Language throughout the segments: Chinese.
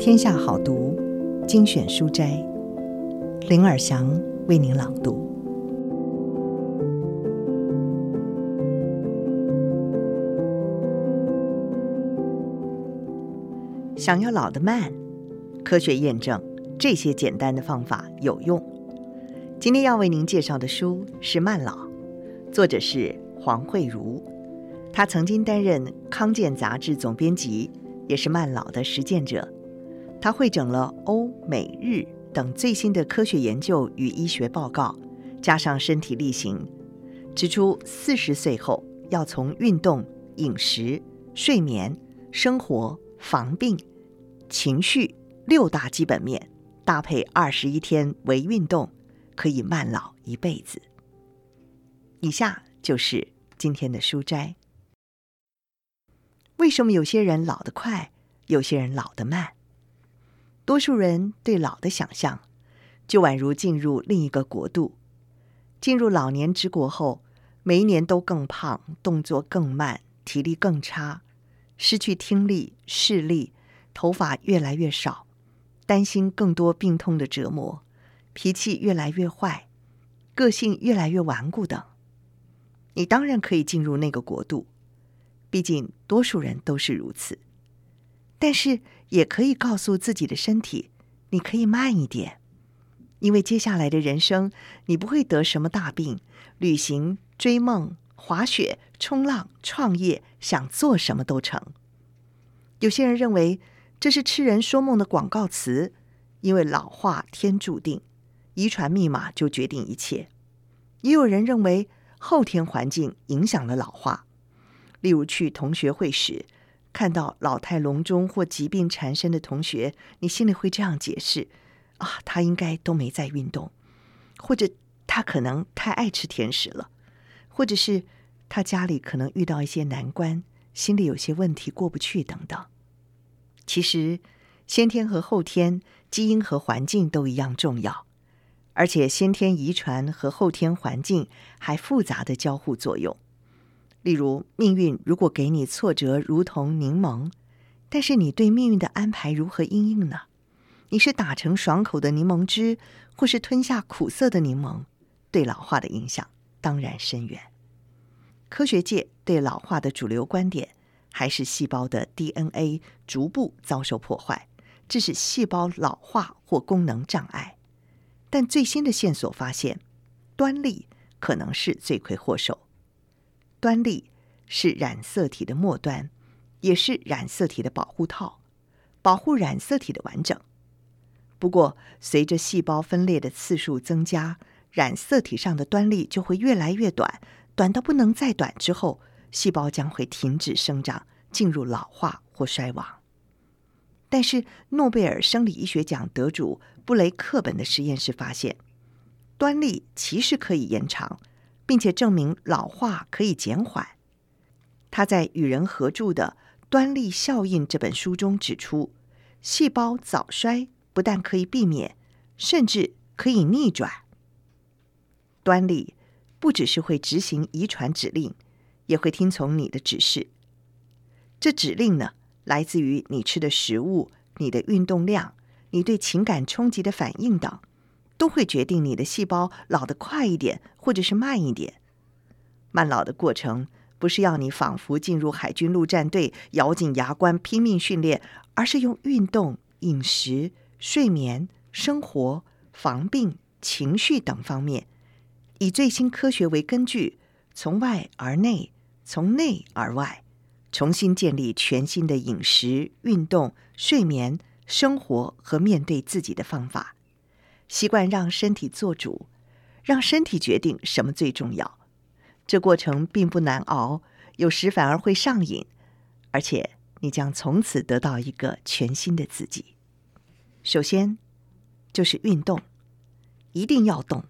天下好读精选书斋，林尔祥为您朗读。想要老得慢，科学验证这些简单的方法有用。今天要为您介绍的书是《慢老》，作者是黄慧茹，他曾经担任康健杂志总编辑，也是慢老的实践者。他会整了欧美日等最新的科学研究与医学报告，加上身体力行，指出四十岁后要从运动、饮食、睡眠、生活、防病、情绪六大基本面，搭配二十一天微运动，可以慢老一辈子。以下就是今天的书斋。为什么有些人老得快，有些人老得慢？多数人对老的想象，就宛如进入另一个国度。进入老年之国后，每一年都更胖，动作更慢，体力更差，失去听力、视力，头发越来越少，担心更多病痛的折磨，脾气越来越坏，个性越来越顽固等。你当然可以进入那个国度，毕竟多数人都是如此。但是也可以告诉自己的身体，你可以慢一点，因为接下来的人生你不会得什么大病，旅行、追梦、滑雪、冲浪、创业，想做什么都成。有些人认为这是痴人说梦的广告词，因为老化天注定，遗传密码就决定一切。也有人认为后天环境影响了老化，例如去同学会时。看到老态龙钟或疾病缠身的同学，你心里会这样解释：啊，他应该都没在运动，或者他可能太爱吃甜食了，或者是他家里可能遇到一些难关，心里有些问题过不去等等。其实，先天和后天、基因和环境都一样重要，而且先天遗传和后天环境还复杂的交互作用。例如，命运如果给你挫折，如同柠檬，但是你对命运的安排如何应应呢？你是打成爽口的柠檬汁，或是吞下苦涩的柠檬，对老化的影响当然深远。科学界对老化的主流观点还是细胞的 DNA 逐步遭受破坏，致使细胞老化或功能障碍。但最新的线索发现，端粒可能是罪魁祸首。端粒是染色体的末端，也是染色体的保护套，保护染色体的完整。不过，随着细胞分裂的次数增加，染色体上的端粒就会越来越短，短到不能再短之后，细胞将会停止生长，进入老化或衰亡。但是，诺贝尔生理医学奖得主布雷克本的实验室发现，端粒其实可以延长。并且证明老化可以减缓。他在与人合著的《端粒效应》这本书中指出，细胞早衰不但可以避免，甚至可以逆转。端粒不只是会执行遗传指令，也会听从你的指示。这指令呢，来自于你吃的食物、你的运动量、你对情感冲击的反应等。都会决定你的细胞老得快一点，或者是慢一点。慢老的过程不是要你仿佛进入海军陆战队，咬紧牙关拼命训练，而是用运动、饮食、睡眠、生活、防病、情绪等方面，以最新科学为根据，从外而内，从内而外，重新建立全新的饮食、运动、睡眠、生活和面对自己的方法。习惯让身体做主，让身体决定什么最重要。这过程并不难熬，有时反而会上瘾，而且你将从此得到一个全新的自己。首先就是运动，一定要动，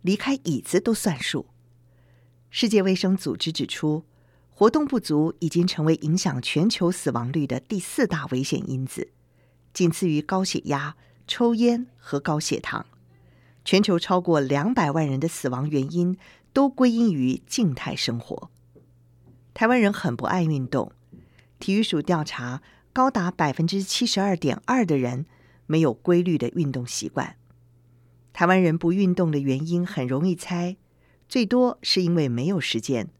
离开椅子都算数。世界卫生组织指出，活动不足已经成为影响全球死亡率的第四大危险因子，仅次于高血压。抽烟和高血糖，全球超过两百万人的死亡原因都归因于静态生活。台湾人很不爱运动，体育署调查，高达百分之七十二点二的人没有规律的运动习惯。台湾人不运动的原因很容易猜，最多是因为没有时间，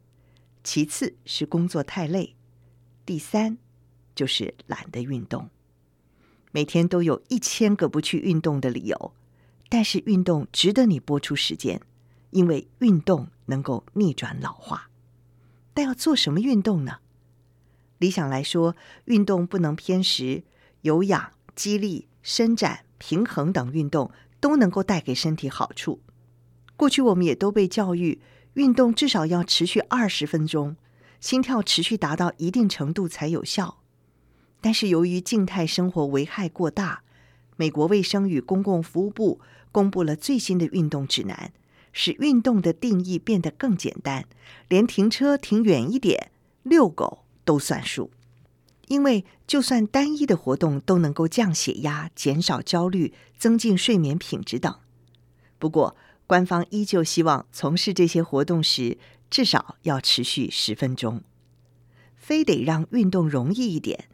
其次是工作太累，第三就是懒得运动。每天都有一千个不去运动的理由，但是运动值得你拨出时间，因为运动能够逆转老化。但要做什么运动呢？理想来说，运动不能偏食，有氧、肌力、伸展、平衡等运动都能够带给身体好处。过去我们也都被教育，运动至少要持续二十分钟，心跳持续达到一定程度才有效。但是由于静态生活危害过大，美国卫生与公共服务部公布了最新的运动指南。使运动的定义变得更简单，连停车停远一点、遛狗都算数。因为就算单一的活动都能够降血压、减少焦虑、增进睡眠品质等。不过，官方依旧希望从事这些活动时至少要持续十分钟。非得让运动容易一点，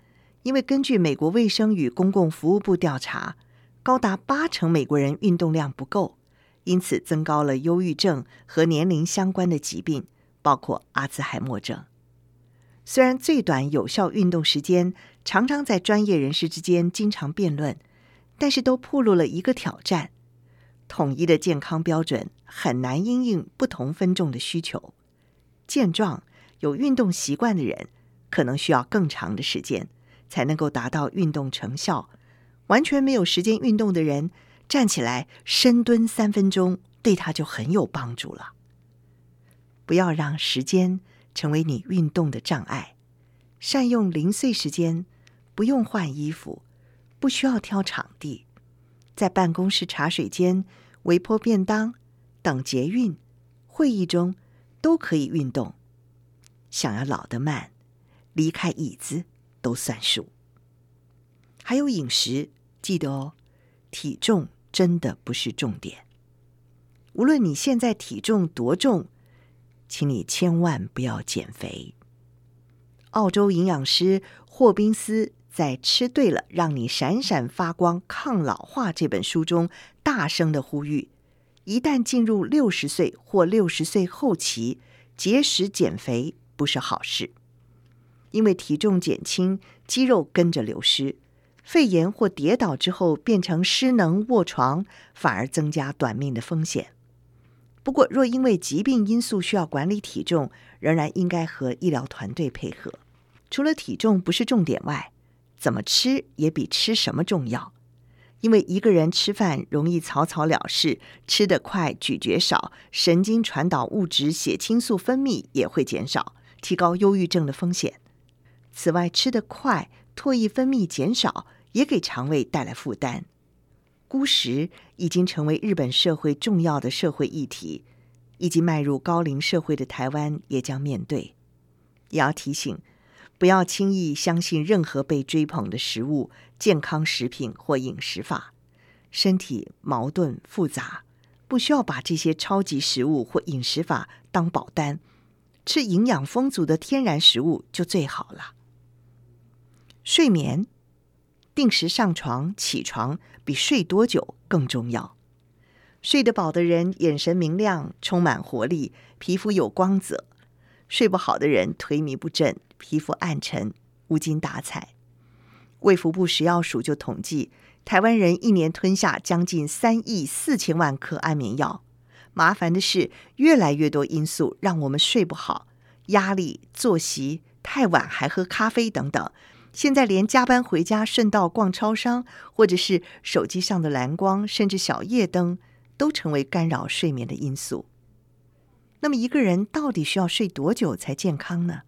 因为根据美国卫生与公共服务部调查，高达八成美国人运动量不够。因此，增高了忧郁症和年龄相关的疾病，包括阿兹海默症。虽然最短有效运动时间常常在专业人士之间经常辩论，但是都暴露了一个挑战：统一的健康标准很难因应不同分众的需求。健壮有运动习惯的人，可能需要更长的时间才能够达到运动成效；完全没有时间运动的人，站起来深蹲三分钟，对他就很有帮助了。不要让时间成为你运动的障碍，善用零碎时间，不用换衣服，不需要挑场地，在办公室茶水间、微波便当、等捷运、会议中都可以运动。想要老得慢，离开椅子都算数。还有饮食，记得哦，体重。真的不是重点。无论你现在体重多重，请你千万不要减肥。澳洲营养师霍宾斯在《吃对了，让你闪闪发光，抗老化》这本书中大声的呼吁：一旦进入六十岁或六十岁后期，节食减肥不是好事，因为体重减轻，肌肉跟着流失。肺炎或跌倒之后变成失能卧床，反而增加短命的风险。不过，若因为疾病因素需要管理体重，仍然应该和医疗团队配合。除了体重不是重点外，怎么吃也比吃什么重要。因为一个人吃饭容易草草了事，吃得快，咀嚼少，神经传导物质血清素分泌也会减少，提高忧郁症的风险。此外，吃得快，唾液分泌减少。也给肠胃带来负担。孤食已经成为日本社会重要的社会议题，以及迈入高龄社会的台湾也将面对。也要提醒，不要轻易相信任何被追捧的食物、健康食品或饮食法。身体矛盾复杂，不需要把这些超级食物或饮食法当保单。吃营养丰足的天然食物就最好了。睡眠。定时上床、起床比睡多久更重要。睡得饱的人眼神明亮、充满活力，皮肤有光泽；睡不好的人颓靡不振，皮肤暗沉、无精打采。卫福部食药署就统计，台湾人一年吞下将近三亿四千万颗安眠药。麻烦的是，越来越多因素让我们睡不好：压力、作息、太晚还喝咖啡等等。现在连加班回家顺道逛超商，或者是手机上的蓝光，甚至小夜灯，都成为干扰睡眠的因素。那么一个人到底需要睡多久才健康呢？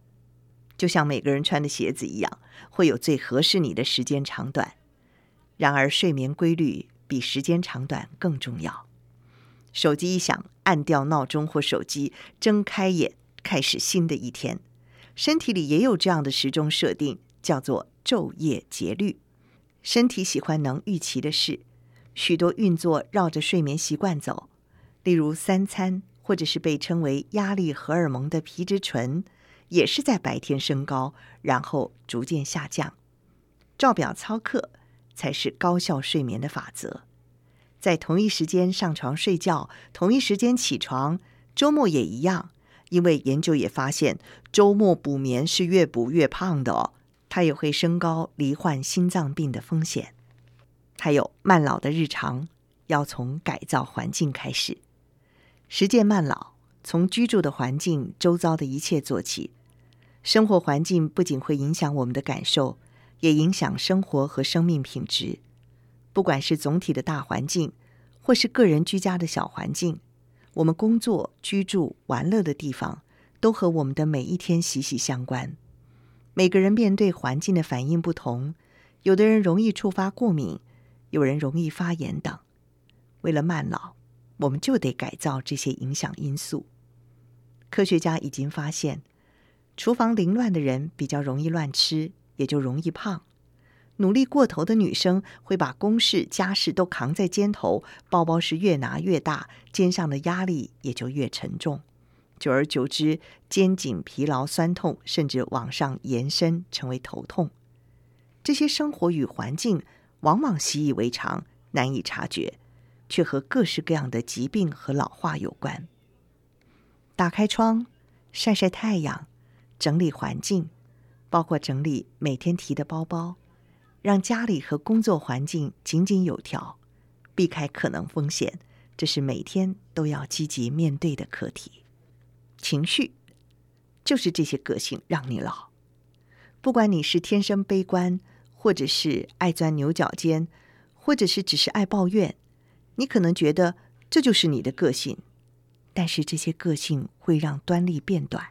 就像每个人穿的鞋子一样，会有最合适你的时间长短。然而睡眠规律比时间长短更重要。手机一响，按掉闹钟或手机，睁开眼开始新的一天。身体里也有这样的时钟设定。叫做昼夜节律，身体喜欢能预期的事，许多运作绕着睡眠习惯走，例如三餐，或者是被称为压力荷尔蒙的皮质醇，也是在白天升高，然后逐渐下降。照表操课才是高效睡眠的法则。在同一时间上床睡觉，同一时间起床，周末也一样。因为研究也发现，周末补眠是越补越胖的哦，它也会升高罹患心脏病的风险。还有慢老的日常，要从改造环境开始，实践慢老，从居住的环境、周遭的一切做起。生活环境不仅会影响我们的感受，也影响生活和生命品质。不管是总体的大环境，或是个人居家的小环境。我们工作、居住、玩乐的地方，都和我们的每一天息息相关。每个人面对环境的反应不同，有的人容易触发过敏，有人容易发炎等。为了慢老，我们就得改造这些影响因素。科学家已经发现，厨房凌乱的人比较容易乱吃，也就容易胖。努力过头的女生会把公事家事都扛在肩头，包包是越拿越大，肩上的压力也就越沉重。久而久之，肩颈疲劳、酸痛，甚至往上延伸成为头痛。这些生活与环境往往习以为常，难以察觉，却和各式各样的疾病和老化有关。打开窗，晒晒太阳，整理环境，包括整理每天提的包包。让家里和工作环境井井有条，避开可能风险，这是每天都要积极面对的课题。情绪就是这些个性让你老。不管你是天生悲观，或者是爱钻牛角尖，或者是只是爱抱怨，你可能觉得这就是你的个性。但是这些个性会让端粒变短。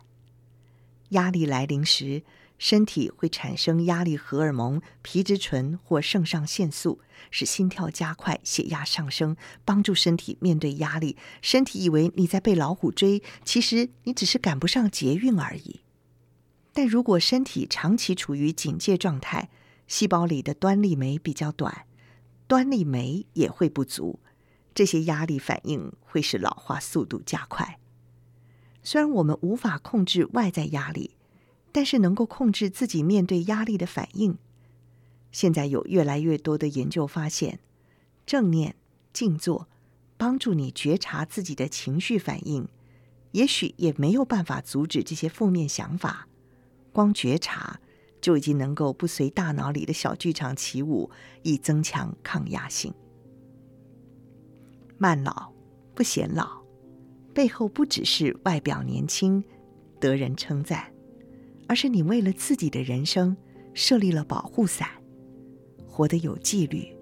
压力来临时，身体会产生压力荷尔蒙皮质醇或肾上腺素，使心跳加快、血压上升，帮助身体面对压力。身体以为你在被老虎追，其实你只是赶不上捷运而已。但如果身体长期处于警戒状态，细胞里的端粒酶比较短，端粒酶也会不足，这些压力反应会使老化速度加快。虽然我们无法控制外在压力。但是能够控制自己面对压力的反应。现在有越来越多的研究发现，正念、静坐帮助你觉察自己的情绪反应，也许也没有办法阻止这些负面想法。光觉察就已经能够不随大脑里的小剧场起舞，以增强抗压性。慢老不显老，背后不只是外表年轻，得人称赞。而是你为了自己的人生设立了保护伞，活得有纪律，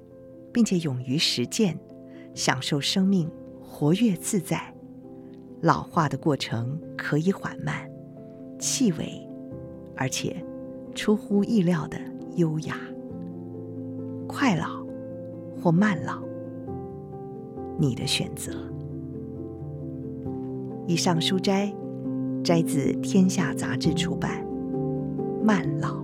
并且勇于实践，享受生命，活跃自在。老化的过程可以缓慢、细微，而且出乎意料的优雅。快老或慢老，你的选择。以上书摘摘自《天下杂志》出版。慢老。